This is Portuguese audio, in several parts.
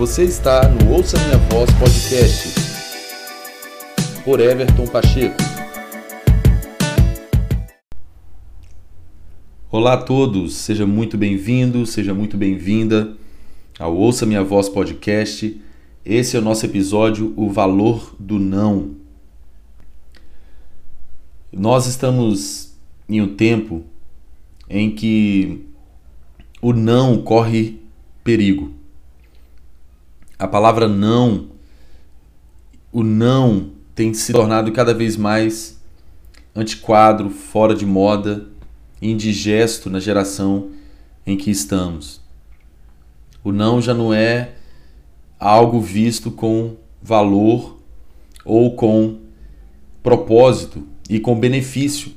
Você está no Ouça Minha Voz Podcast, por Everton Pacheco. Olá a todos, seja muito bem-vindo, seja muito bem-vinda ao Ouça Minha Voz Podcast. Esse é o nosso episódio O Valor do Não. Nós estamos em um tempo em que o não corre perigo. A palavra não, o não tem se tornado cada vez mais antiquado, fora de moda, indigesto na geração em que estamos. O não já não é algo visto com valor ou com propósito e com benefício.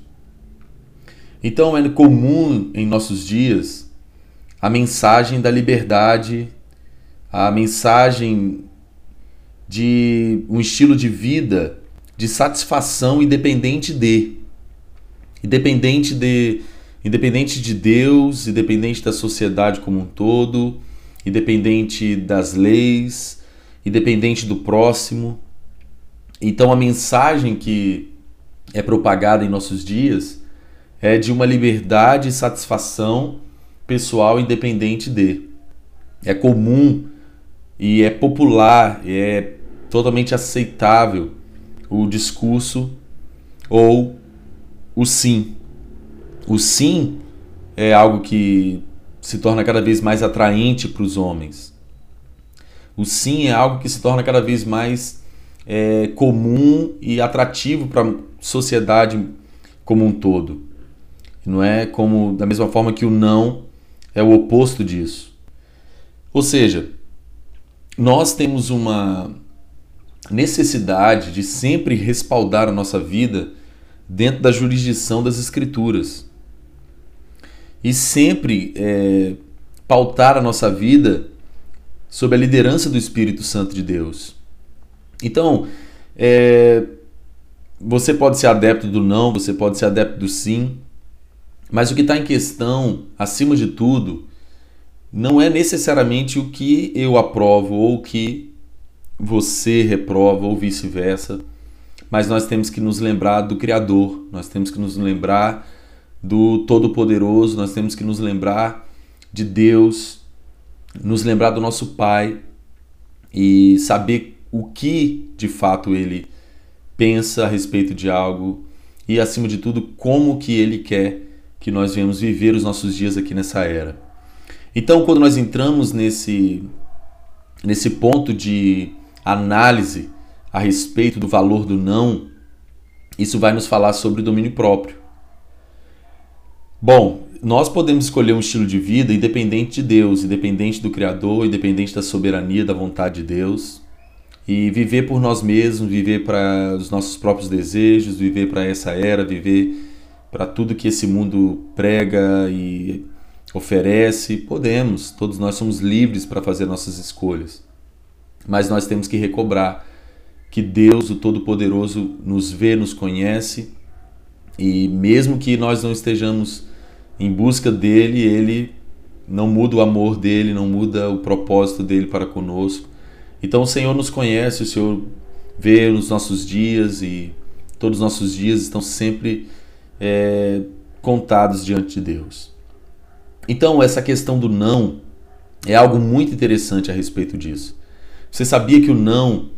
Então é comum em nossos dias a mensagem da liberdade, a mensagem de um estilo de vida de satisfação independente de independente de independente de Deus, independente da sociedade como um todo, independente das leis, independente do próximo. Então a mensagem que é propagada em nossos dias é de uma liberdade e satisfação pessoal independente de. É comum e é popular, é totalmente aceitável o discurso ou o sim. O sim é algo que se torna cada vez mais atraente para os homens. O sim é algo que se torna cada vez mais é, comum e atrativo para a sociedade como um todo. Não é como da mesma forma que o não é o oposto disso. Ou seja, nós temos uma necessidade de sempre respaldar a nossa vida dentro da jurisdição das Escrituras e sempre é, pautar a nossa vida sob a liderança do Espírito Santo de Deus. Então, é, você pode ser adepto do não, você pode ser adepto do sim, mas o que está em questão, acima de tudo, não é necessariamente o que eu aprovo ou o que você reprova ou vice-versa, mas nós temos que nos lembrar do Criador, nós temos que nos lembrar do Todo-Poderoso, nós temos que nos lembrar de Deus, nos lembrar do nosso Pai e saber o que de fato Ele pensa a respeito de algo e, acima de tudo, como que Ele quer que nós venhamos viver os nossos dias aqui nessa era. Então, quando nós entramos nesse, nesse ponto de análise a respeito do valor do não, isso vai nos falar sobre domínio próprio. Bom, nós podemos escolher um estilo de vida independente de Deus, independente do Criador, independente da soberania, da vontade de Deus, e viver por nós mesmos, viver para os nossos próprios desejos, viver para essa era, viver para tudo que esse mundo prega e oferece. Podemos, todos nós somos livres para fazer nossas escolhas, mas nós temos que recobrar que Deus, o Todo-Poderoso, nos vê, nos conhece e mesmo que nós não estejamos em busca dele, ele não muda o amor dele, não muda o propósito dele para conosco. Então o Senhor nos conhece, o Senhor vê os nossos dias e todos os nossos dias estão sempre é, contados diante de Deus. Então essa questão do não é algo muito interessante a respeito disso. Você sabia que o não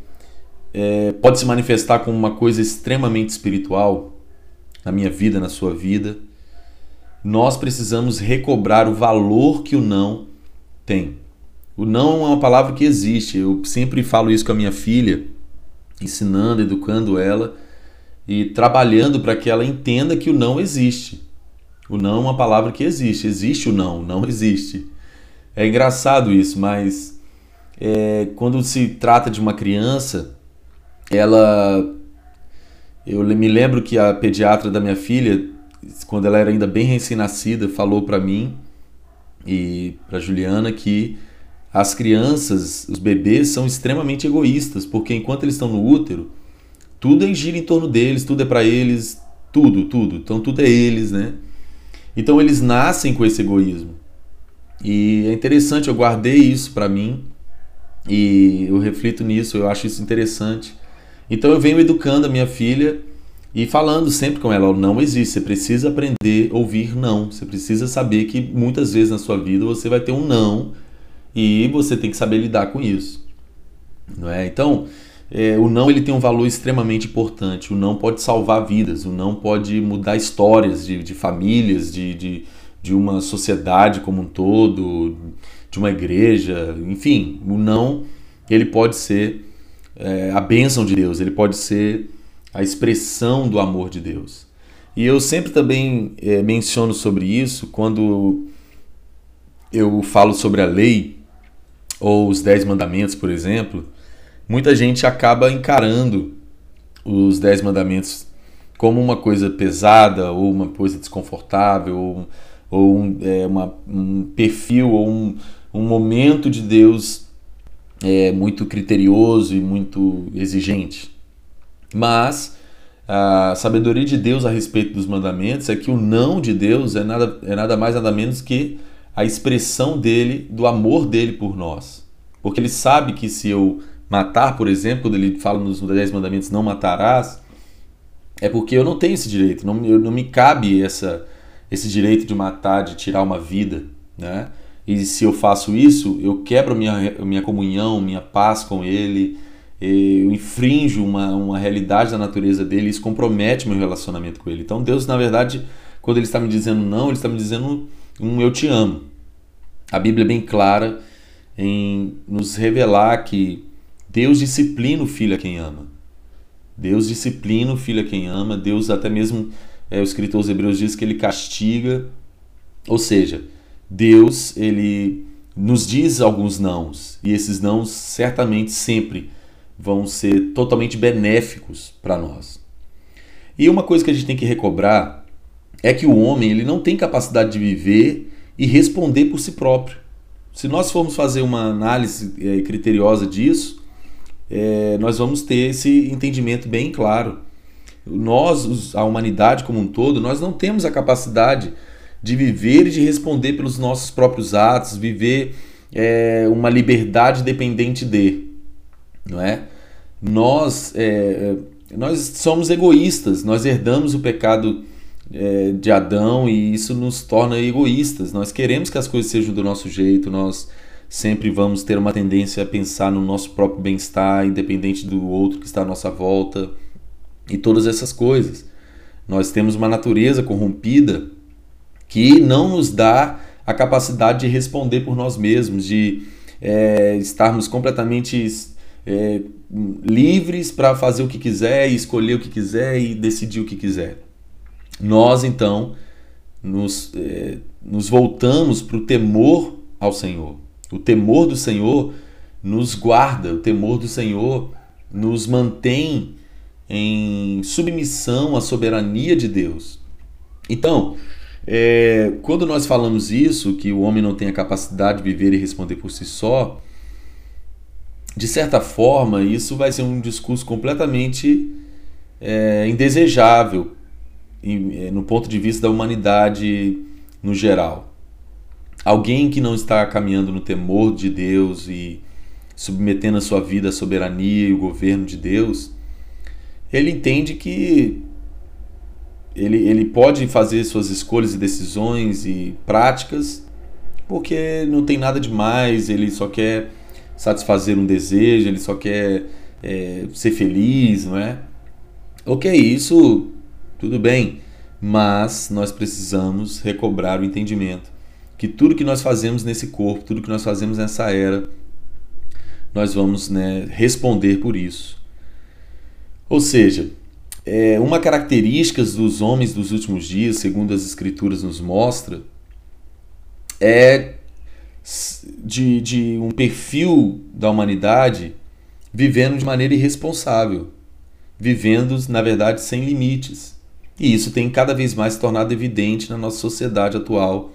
é, pode se manifestar como uma coisa extremamente espiritual na minha vida, na sua vida? nós precisamos recobrar o valor que o não tem. O não é uma palavra que existe. Eu sempre falo isso com a minha filha, ensinando, educando ela e trabalhando para que ela entenda que o não existe. O não é uma palavra que existe. Existe o não, não existe. É engraçado isso, mas é, quando se trata de uma criança, ela. Eu me lembro que a pediatra da minha filha quando ela era ainda bem recém-nascida, falou para mim e para Juliana que as crianças, os bebês são extremamente egoístas, porque enquanto eles estão no útero, tudo é gira em torno deles, tudo é para eles, tudo, tudo. Então tudo é eles, né? Então eles nascem com esse egoísmo. E é interessante, eu guardei isso para mim E eu reflito nisso, eu acho isso interessante. Então eu venho educando a minha filha e falando sempre com ela, não existe, você precisa aprender a ouvir não. Você precisa saber que muitas vezes na sua vida você vai ter um não e você tem que saber lidar com isso. Não é? Então, é, o não ele tem um valor extremamente importante. O não pode salvar vidas, o não pode mudar histórias de, de famílias, de, de, de uma sociedade como um todo, de uma igreja, enfim, o não ele pode ser é, a bênção de Deus, ele pode ser a expressão do amor de Deus. E eu sempre também é, menciono sobre isso quando eu falo sobre a lei ou os dez mandamentos, por exemplo muita gente acaba encarando os Dez Mandamentos como uma coisa pesada ou uma coisa desconfortável ou, ou um, é, uma, um perfil ou um, um momento de Deus é, muito criterioso e muito exigente. Mas a sabedoria de Deus a respeito dos mandamentos é que o não de Deus é nada, é nada mais nada menos que a expressão dele, do amor dele por nós. Porque ele sabe que se eu matar, por exemplo, quando ele fala nos Dez Mandamentos, não matarás, é porque eu não tenho esse direito, não, eu, não me cabe essa, esse direito de matar, de tirar uma vida, né? E se eu faço isso, eu quebro minha, minha comunhão, minha paz com ele, eu infrinjo uma, uma realidade da natureza dele, isso compromete meu relacionamento com ele. Então Deus, na verdade, quando ele está me dizendo não, ele está me dizendo um eu te amo. A Bíblia é bem clara em nos revelar que Deus disciplina o filho a quem ama. Deus disciplina o filho a quem ama. Deus, até mesmo, é, o escritor aos Hebreus diz que ele castiga. Ou seja, Deus, ele nos diz alguns nãos. E esses nãos certamente sempre vão ser totalmente benéficos para nós. E uma coisa que a gente tem que recobrar é que o homem ele não tem capacidade de viver e responder por si próprio. Se nós formos fazer uma análise é, criteriosa disso, é, nós vamos ter esse entendimento bem claro. Nós, a humanidade como um todo, nós não temos a capacidade de viver e de responder pelos nossos próprios atos, viver é, uma liberdade dependente de, não é? Nós, é, é nós somos egoístas, nós herdamos o pecado é, de Adão e isso nos torna egoístas. Nós queremos que as coisas sejam do nosso jeito, nós sempre vamos ter uma tendência a pensar no nosso próprio bem-estar, independente do outro que está à nossa volta e todas essas coisas. Nós temos uma natureza corrompida que não nos dá a capacidade de responder por nós mesmos, de é, estarmos completamente é, livres para fazer o que quiser, escolher o que quiser e decidir o que quiser. Nós então nos, é, nos voltamos para o temor ao Senhor. O temor do Senhor nos guarda, o temor do Senhor nos mantém em submissão à soberania de Deus. Então, é, quando nós falamos isso, que o homem não tem a capacidade de viver e responder por si só, de certa forma, isso vai ser um discurso completamente é, indesejável é, no ponto de vista da humanidade no geral. Alguém que não está caminhando no temor de Deus e submetendo a sua vida à soberania e o governo de Deus, ele entende que ele, ele pode fazer suas escolhas e decisões e práticas porque não tem nada demais, ele só quer satisfazer um desejo, ele só quer é, ser feliz, não é? Ok, isso tudo bem, mas nós precisamos recobrar o entendimento que tudo que nós fazemos nesse corpo, tudo que nós fazemos nessa era, nós vamos né, responder por isso. Ou seja, é, uma característica dos homens dos últimos dias, segundo as Escrituras nos mostra, é de, de um perfil da humanidade vivendo de maneira irresponsável, vivendo, na verdade, sem limites. E isso tem cada vez mais se tornado evidente na nossa sociedade atual,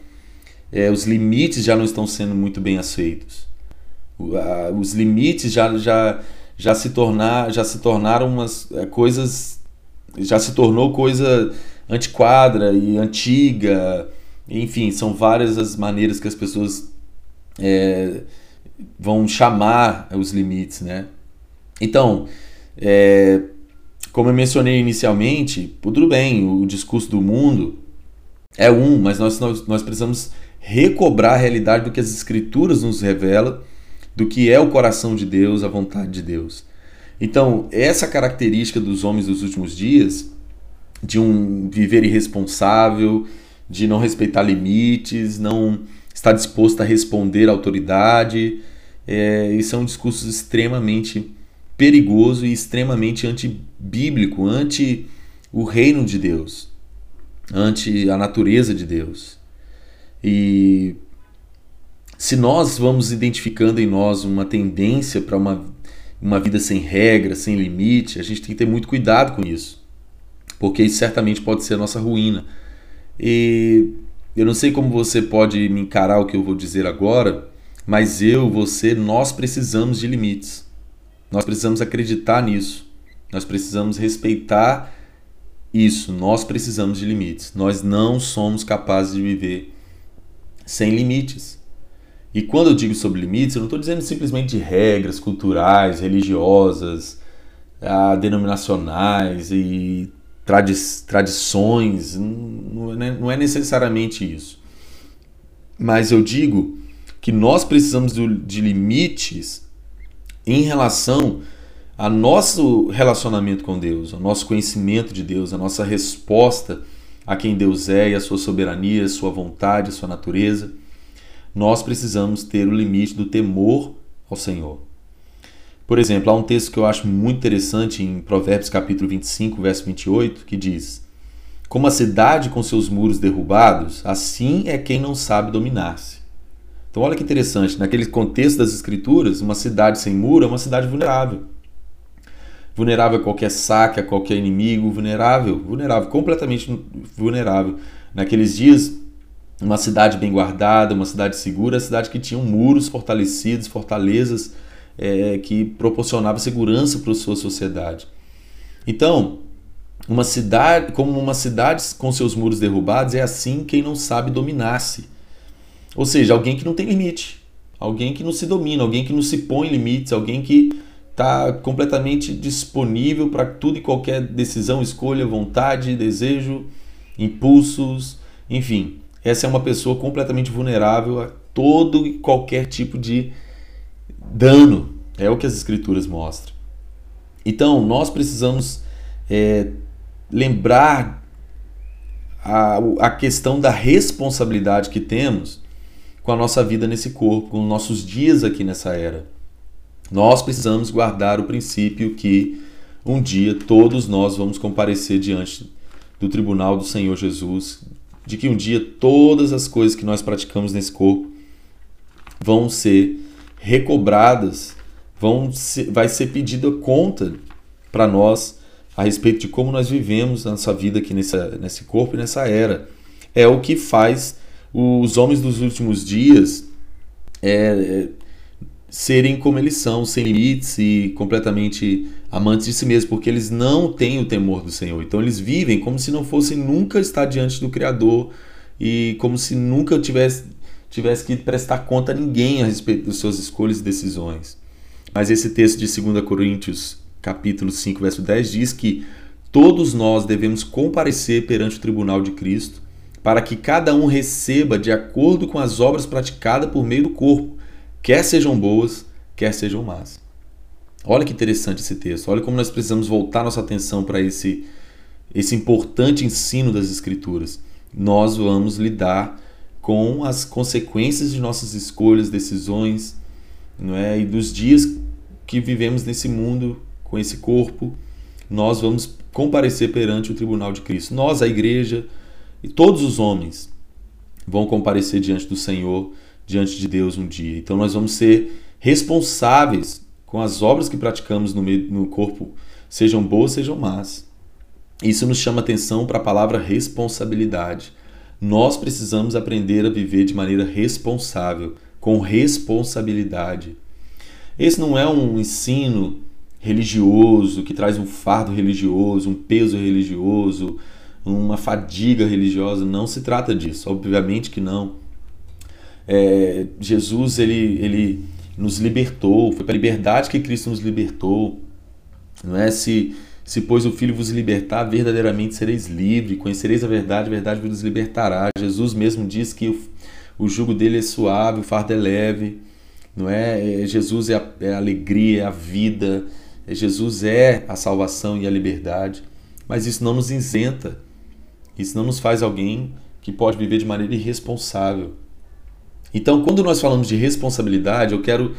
é, os limites já não estão sendo muito bem aceitos. Os limites já, já, já, se, tornar, já se tornaram umas é, coisas. Já se tornou coisa antiquadra e antiga. Enfim, são várias as maneiras que as pessoas é, vão chamar os limites, né? Então, é, como eu mencionei inicialmente, tudo bem, o discurso do mundo é um, mas nós, nós, nós precisamos recobrar a realidade do que as Escrituras nos revelam, do que é o coração de Deus, a vontade de Deus. Então, essa característica dos homens dos últimos dias, de um viver irresponsável, de não respeitar limites, não estar disposto a responder à autoridade, é, isso é um discurso extremamente perigoso e extremamente antibíblico, anti o reino de Deus, anti a natureza de Deus. E se nós vamos identificando em nós uma tendência para uma, uma vida sem regra, sem limite, a gente tem que ter muito cuidado com isso, porque isso certamente pode ser a nossa ruína. E eu não sei como você pode me encarar o que eu vou dizer agora, mas eu, você, nós precisamos de limites. Nós precisamos acreditar nisso. Nós precisamos respeitar isso. Nós precisamos de limites. Nós não somos capazes de viver sem limites. E quando eu digo sobre limites, eu não estou dizendo simplesmente de regras culturais, religiosas, ah, denominacionais e tradi tradições. Não é, não é necessariamente isso. Mas eu digo que nós precisamos de limites em relação ao nosso relacionamento com Deus, ao nosso conhecimento de Deus, a nossa resposta a quem Deus é e a sua soberania, a sua vontade, a sua natureza, nós precisamos ter o limite do temor ao Senhor. Por exemplo, há um texto que eu acho muito interessante em Provérbios capítulo 25, verso 28, que diz: Como a cidade com seus muros derrubados, assim é quem não sabe dominar-se. Então, olha que interessante, naquele contexto das Escrituras, uma cidade sem muro é uma cidade vulnerável vulnerável a qualquer saque, a qualquer inimigo, vulnerável, vulnerável, completamente vulnerável. Naqueles dias, uma cidade bem guardada, uma cidade segura, a cidade que tinha muros fortalecidos, fortalezas é, que proporcionavam segurança para a sua sociedade. Então, uma cidade, como uma cidade com seus muros derrubados, é assim quem não sabe dominar-se. Ou seja, alguém que não tem limite, alguém que não se domina, alguém que não se põe limites, alguém que está completamente disponível para tudo e qualquer decisão, escolha, vontade, desejo, impulsos, enfim. Essa é uma pessoa completamente vulnerável a todo e qualquer tipo de dano. É o que as escrituras mostram. Então, nós precisamos é, lembrar a, a questão da responsabilidade que temos com a nossa vida nesse corpo, com os nossos dias aqui nessa era. Nós precisamos guardar o princípio que um dia todos nós vamos comparecer diante do tribunal do Senhor Jesus, de que um dia todas as coisas que nós praticamos nesse corpo vão ser recobradas, vão ser, vai ser pedida conta para nós a respeito de como nós vivemos a nossa vida aqui nessa, nesse corpo e nessa era. É o que faz os homens dos últimos dias é, é serem como eles são, sem limites e completamente amantes de si mesmos, porque eles não têm o temor do Senhor. Então eles vivem como se não fossem nunca estar diante do Criador e como se nunca tivesse, tivesse que prestar conta a ninguém a respeito das suas escolhas e decisões. Mas esse texto de 2 Coríntios, capítulo 5, verso 10 diz que todos nós devemos comparecer perante o tribunal de Cristo, para que cada um receba de acordo com as obras praticadas por meio do corpo quer sejam boas, quer sejam más. Olha que interessante esse texto. Olha como nós precisamos voltar nossa atenção para esse esse importante ensino das escrituras. Nós vamos lidar com as consequências de nossas escolhas, decisões, não é? E dos dias que vivemos nesse mundo com esse corpo, nós vamos comparecer perante o tribunal de Cristo. Nós, a igreja e todos os homens vão comparecer diante do Senhor diante de Deus um dia. Então nós vamos ser responsáveis com as obras que praticamos no, meio, no corpo, sejam boas, sejam más. Isso nos chama atenção para a palavra responsabilidade. Nós precisamos aprender a viver de maneira responsável, com responsabilidade. Esse não é um ensino religioso que traz um fardo religioso, um peso religioso, uma fadiga religiosa. Não se trata disso, obviamente que não é, Jesus ele, ele nos libertou, foi para a liberdade que Cristo nos libertou. Não é se se pois o Filho vos libertar, verdadeiramente sereis livre, conhecereis a verdade, a verdade vos libertará. Jesus mesmo diz que o, o jugo dele é suave, o fardo é leve, não é? é Jesus é a, é a alegria, é a vida, é, Jesus é a salvação e a liberdade. Mas isso não nos isenta, isso não nos faz alguém que pode viver de maneira irresponsável. Então, quando nós falamos de responsabilidade, eu quero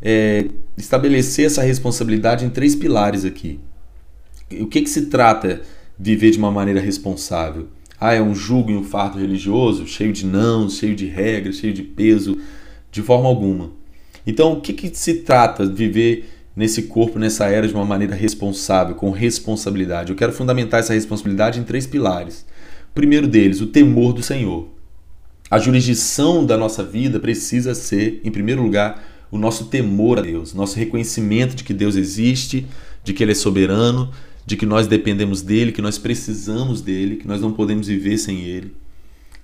é, estabelecer essa responsabilidade em três pilares aqui. O que, que se trata viver de uma maneira responsável? Ah, é um jugo e um fardo religioso, cheio de não, cheio de regras, cheio de peso? De forma alguma. Então, o que, que se trata viver nesse corpo, nessa era, de uma maneira responsável, com responsabilidade? Eu quero fundamentar essa responsabilidade em três pilares. O primeiro deles, o temor do Senhor. A jurisdição da nossa vida precisa ser, em primeiro lugar, o nosso temor a Deus, nosso reconhecimento de que Deus existe, de que Ele é soberano, de que nós dependemos dele, que nós precisamos dele, que nós não podemos viver sem ele,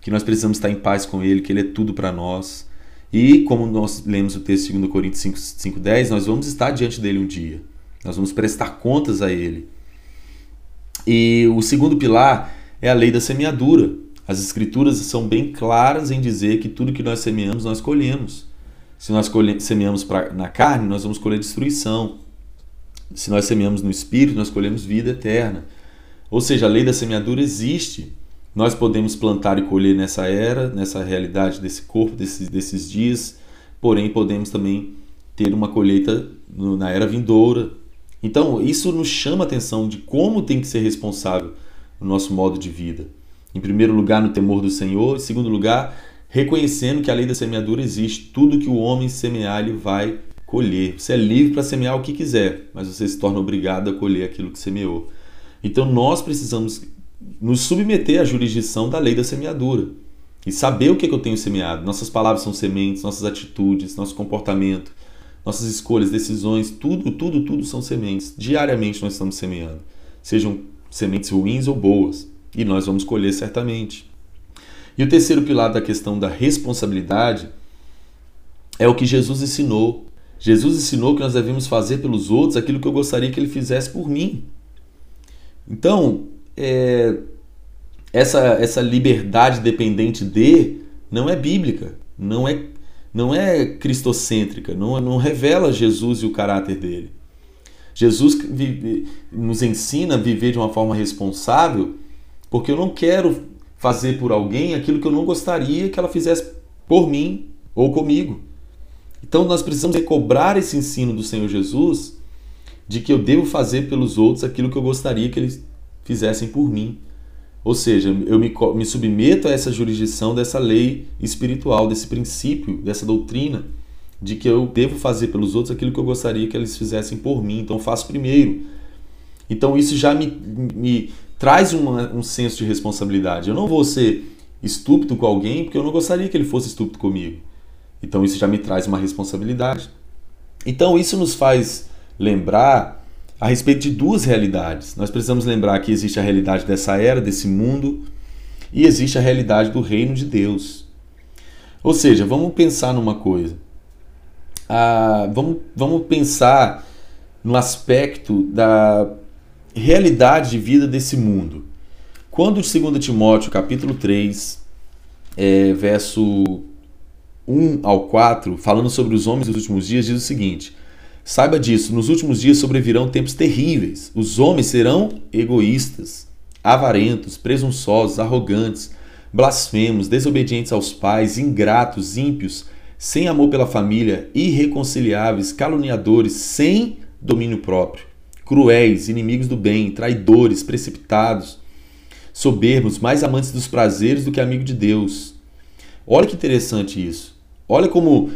que nós precisamos estar em paz com ele, que ele é tudo para nós. E como nós lemos o texto de 2 Coríntios 5:10, nós vamos estar diante dele um dia. Nós vamos prestar contas a ele. E o segundo pilar é a lei da semeadura. As escrituras são bem claras em dizer que tudo que nós semeamos, nós colhemos. Se nós semeamos pra, na carne, nós vamos colher destruição. Se nós semeamos no espírito, nós colhemos vida eterna. Ou seja, a lei da semeadura existe. Nós podemos plantar e colher nessa era, nessa realidade desse corpo, desses, desses dias, porém podemos também ter uma colheita no, na era vindoura. Então, isso nos chama a atenção de como tem que ser responsável o nosso modo de vida. Em primeiro lugar, no temor do Senhor, em segundo lugar, reconhecendo que a lei da semeadura existe. Tudo que o homem semear, ele vai colher. Você é livre para semear o que quiser, mas você se torna obrigado a colher aquilo que semeou. Então nós precisamos nos submeter à jurisdição da lei da semeadura e saber o que, é que eu tenho semeado. Nossas palavras são sementes, nossas atitudes, nosso comportamento, nossas escolhas, decisões, tudo, tudo, tudo são sementes. Diariamente nós estamos semeando, sejam sementes ruins ou boas, e nós vamos colher certamente. E o terceiro pilar da questão da responsabilidade é o que Jesus ensinou Jesus ensinou que nós devemos fazer pelos outros aquilo que eu gostaria que ele fizesse por mim. Então, é, essa, essa liberdade dependente de não é bíblica, não é, não é cristocêntrica, não, não revela Jesus e o caráter dele. Jesus vive, nos ensina a viver de uma forma responsável, porque eu não quero fazer por alguém aquilo que eu não gostaria que ela fizesse por mim ou comigo. Então nós precisamos recobrar esse ensino do Senhor Jesus de que eu devo fazer pelos outros aquilo que eu gostaria que eles fizessem por mim. Ou seja, eu me, me submeto a essa jurisdição dessa lei espiritual, desse princípio, dessa doutrina, de que eu devo fazer pelos outros aquilo que eu gostaria que eles fizessem por mim. Então faço primeiro. Então isso já me, me traz uma, um senso de responsabilidade. Eu não vou ser estúpido com alguém porque eu não gostaria que ele fosse estúpido comigo. Então isso já me traz uma responsabilidade. Então isso nos faz lembrar a respeito de duas realidades. Nós precisamos lembrar que existe a realidade dessa era, desse mundo, e existe a realidade do reino de Deus. Ou seja, vamos pensar numa coisa. Ah, vamos, vamos pensar no aspecto da realidade de vida desse mundo. Quando 2 Timóteo capítulo 3, é, verso 1 ao 4, falando sobre os homens dos últimos dias, diz o seguinte: Saiba disso, nos últimos dias sobrevirão tempos terríveis. Os homens serão egoístas, avarentos, presunçosos, arrogantes, blasfemos, desobedientes aos pais, ingratos, ímpios, sem amor pela família, irreconciliáveis, caluniadores, sem domínio próprio, cruéis, inimigos do bem, traidores, precipitados, soberbos, mais amantes dos prazeres do que amigos de Deus. Olha que interessante isso. Olha como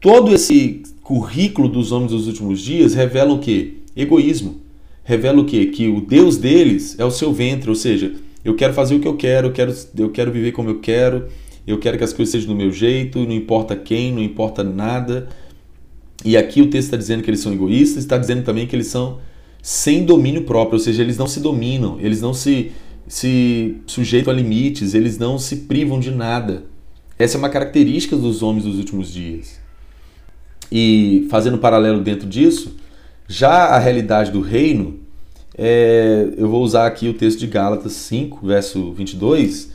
todo esse currículo dos homens dos últimos dias revela o que? Egoísmo. Revela o que? Que o Deus deles é o seu ventre, ou seja, eu quero fazer o que eu quero, eu quero, eu quero viver como eu quero, eu quero que as coisas sejam do meu jeito, não importa quem, não importa nada. E aqui o texto está dizendo que eles são egoístas, está dizendo também que eles são sem domínio próprio, ou seja, eles não se dominam, eles não se, se sujeitam a limites, eles não se privam de nada. Essa é uma característica dos homens dos últimos dias. E fazendo paralelo dentro disso, já a realidade do reino, é, eu vou usar aqui o texto de Gálatas 5, verso 22,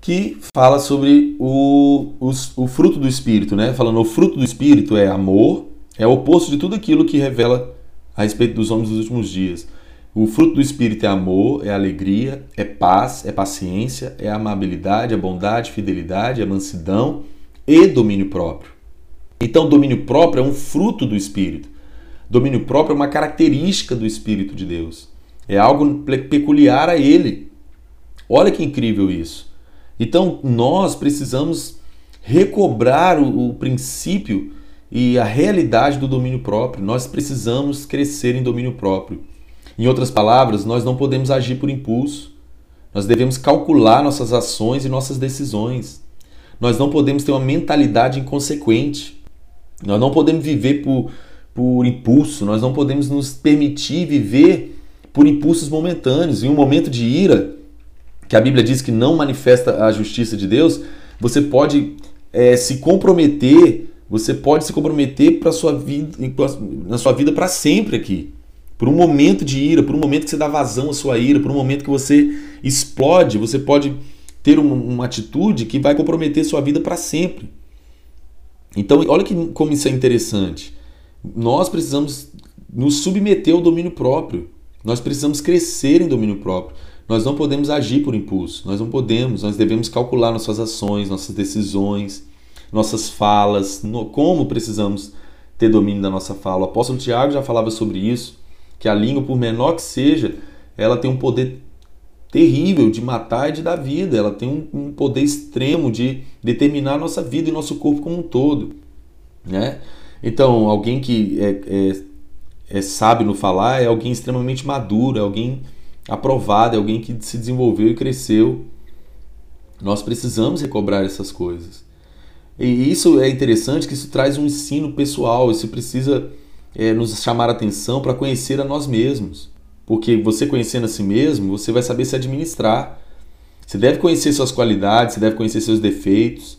que fala sobre o, o, o fruto do Espírito, né? Falando o fruto do Espírito é amor, é o oposto de tudo aquilo que revela a respeito dos homens dos últimos dias. O fruto do Espírito é amor, é alegria, é paz, é paciência, é amabilidade, é bondade, fidelidade, é mansidão e domínio próprio. Então, domínio próprio é um fruto do Espírito. Domínio próprio é uma característica do Espírito de Deus. É algo peculiar a ele. Olha que incrível isso. Então, nós precisamos recobrar o, o princípio e a realidade do domínio próprio. Nós precisamos crescer em domínio próprio. Em outras palavras, nós não podemos agir por impulso. Nós devemos calcular nossas ações e nossas decisões. Nós não podemos ter uma mentalidade inconsequente. Nós não podemos viver por, por impulso, nós não podemos nos permitir viver por impulsos momentâneos. Em um momento de ira, que a Bíblia diz que não manifesta a justiça de Deus, você pode é, se comprometer, você pode se comprometer para sua vida, na sua vida para sempre aqui por um momento de ira, por um momento que você dá vazão à sua ira, por um momento que você explode, você pode ter uma, uma atitude que vai comprometer sua vida para sempre. Então, olha que, como isso é interessante. Nós precisamos nos submeter ao domínio próprio. Nós precisamos crescer em domínio próprio. Nós não podemos agir por impulso. Nós não podemos. Nós devemos calcular nossas ações, nossas decisões, nossas falas, no, como precisamos ter domínio da nossa fala. O apóstolo Tiago já falava sobre isso que a língua, por menor que seja, ela tem um poder terrível de matar e de dar vida. Ela tem um, um poder extremo de determinar a nossa vida e nosso corpo como um todo. Né? Então, alguém que é, é, é sábio no falar é alguém extremamente maduro, é alguém aprovado, é alguém que se desenvolveu e cresceu. Nós precisamos recobrar essas coisas. E isso é interessante que isso traz um ensino pessoal, isso precisa é, nos chamar a atenção para conhecer a nós mesmos. Porque você conhecendo a si mesmo, você vai saber se administrar. Você deve conhecer suas qualidades, você deve conhecer seus defeitos,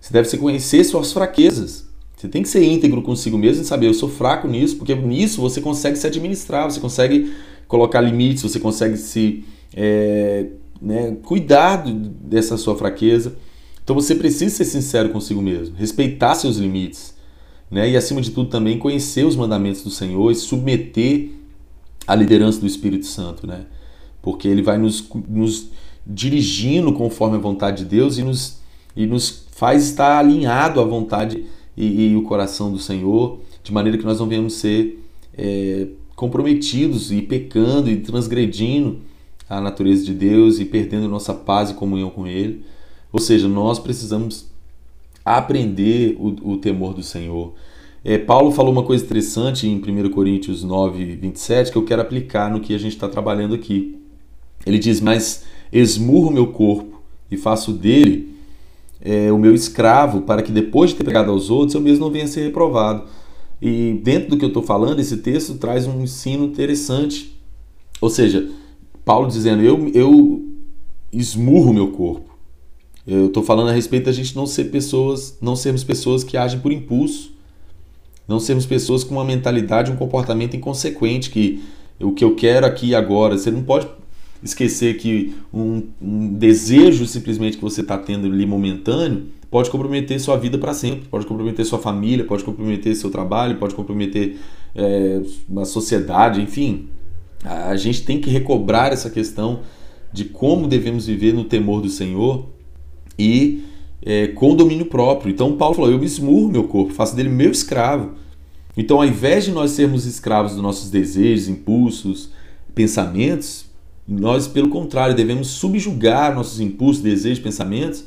você deve conhecer suas fraquezas. Você tem que ser íntegro consigo mesmo e saber, eu sou fraco nisso, porque nisso você consegue se administrar, você consegue colocar limites, você consegue se é, né, cuidar dessa sua fraqueza. Então você precisa ser sincero consigo mesmo, respeitar seus limites né? E acima de tudo também conhecer os mandamentos do Senhor e submeter à liderança do Espírito Santo, né? Porque ele vai nos, nos dirigindo conforme a vontade de Deus e nos, e nos faz estar alinhado à vontade e, e o coração do Senhor, de maneira que nós não venhamos ser é, comprometidos e pecando e transgredindo a natureza de Deus e perdendo nossa paz e comunhão com Ele. Ou seja, nós precisamos aprender o, o temor do Senhor. É, Paulo falou uma coisa interessante em 1 Coríntios 9, 27 que eu quero aplicar no que a gente está trabalhando aqui. Ele diz: Mas esmurro meu corpo e faço dele é, o meu escravo, para que depois de ter pregado aos outros eu mesmo não venha a ser reprovado. E dentro do que eu estou falando, esse texto traz um ensino interessante. Ou seja, Paulo dizendo: Eu, eu esmurro meu corpo. Eu estou falando a respeito da gente não ser pessoas, não sermos pessoas que agem por impulso, não sermos pessoas com uma mentalidade, um comportamento inconsequente, que o que eu quero aqui e agora, você não pode esquecer que um, um desejo simplesmente que você está tendo ali momentâneo pode comprometer sua vida para sempre, pode comprometer sua família, pode comprometer seu trabalho, pode comprometer é, a sociedade, enfim. A gente tem que recobrar essa questão de como devemos viver no temor do Senhor e é, com domínio próprio. Então Paulo falou: Eu me esmurro meu corpo, faço dele meu escravo. Então, ao invés de nós sermos escravos dos nossos desejos, impulsos, pensamentos, nós, pelo contrário, devemos subjugar nossos impulsos, desejos, pensamentos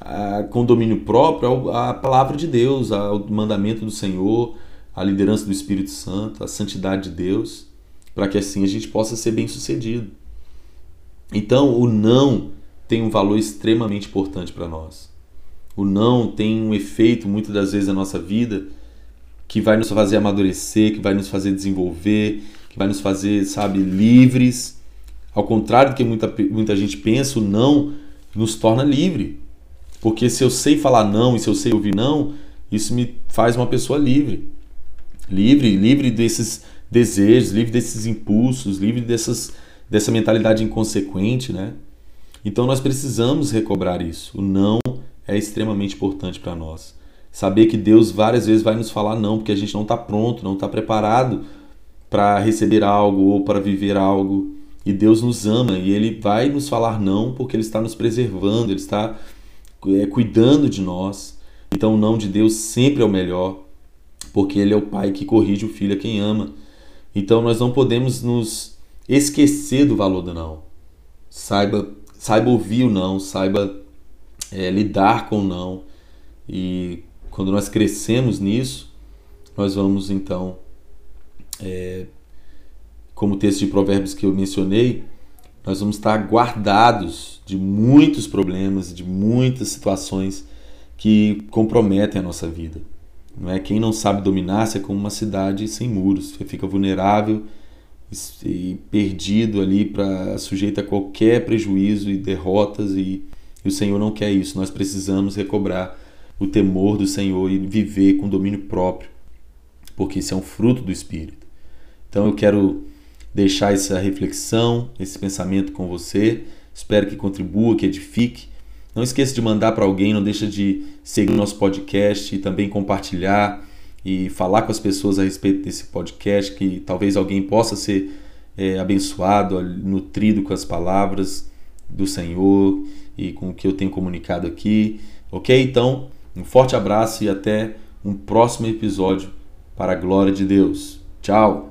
a, com domínio próprio à palavra de Deus, ao mandamento do Senhor, à liderança do Espírito Santo, à santidade de Deus, para que assim a gente possa ser bem sucedido. Então, o não tem um valor extremamente importante para nós. O não tem um efeito muitas das vezes na nossa vida que vai nos fazer amadurecer, que vai nos fazer desenvolver, que vai nos fazer, sabe, livres. Ao contrário do que muita, muita gente pensa, o não nos torna livre. Porque se eu sei falar não e se eu sei ouvir não, Isso me faz uma pessoa livre. Livre, livre desses desejos, livre desses impulsos, livre dessas, dessa mentalidade inconsequente, né? Então nós precisamos recobrar isso. O não é extremamente importante para nós. Saber que Deus várias vezes vai nos falar não, porque a gente não está pronto, não está preparado para receber algo ou para viver algo. E Deus nos ama e Ele vai nos falar não porque Ele está nos preservando, Ele está é, cuidando de nós. Então o não de Deus sempre é o melhor, porque Ele é o Pai que corrige o filho a quem ama. Então nós não podemos nos esquecer do valor do não. Saiba, saiba ouvir o não, saiba é, lidar com o não. E quando nós crescemos nisso, nós vamos então, é, como o texto de Provérbios que eu mencionei, nós vamos estar guardados de muitos problemas, de muitas situações que comprometem a nossa vida. Não é? Quem não sabe dominar-se é como uma cidade sem muros. Você fica vulnerável perdido ali para sujeito a qualquer prejuízo e derrotas e, e o Senhor não quer isso. Nós precisamos recobrar o temor do Senhor e viver com domínio próprio, porque isso é um fruto do Espírito. Então eu quero deixar essa reflexão, esse pensamento com você. Espero que contribua, que edifique. Não esqueça de mandar para alguém, não deixa de seguir nosso podcast e também compartilhar e falar com as pessoas a respeito desse podcast, que talvez alguém possa ser é, abençoado, nutrido com as palavras do Senhor e com o que eu tenho comunicado aqui, ok? Então, um forte abraço e até um próximo episódio para a glória de Deus. Tchau!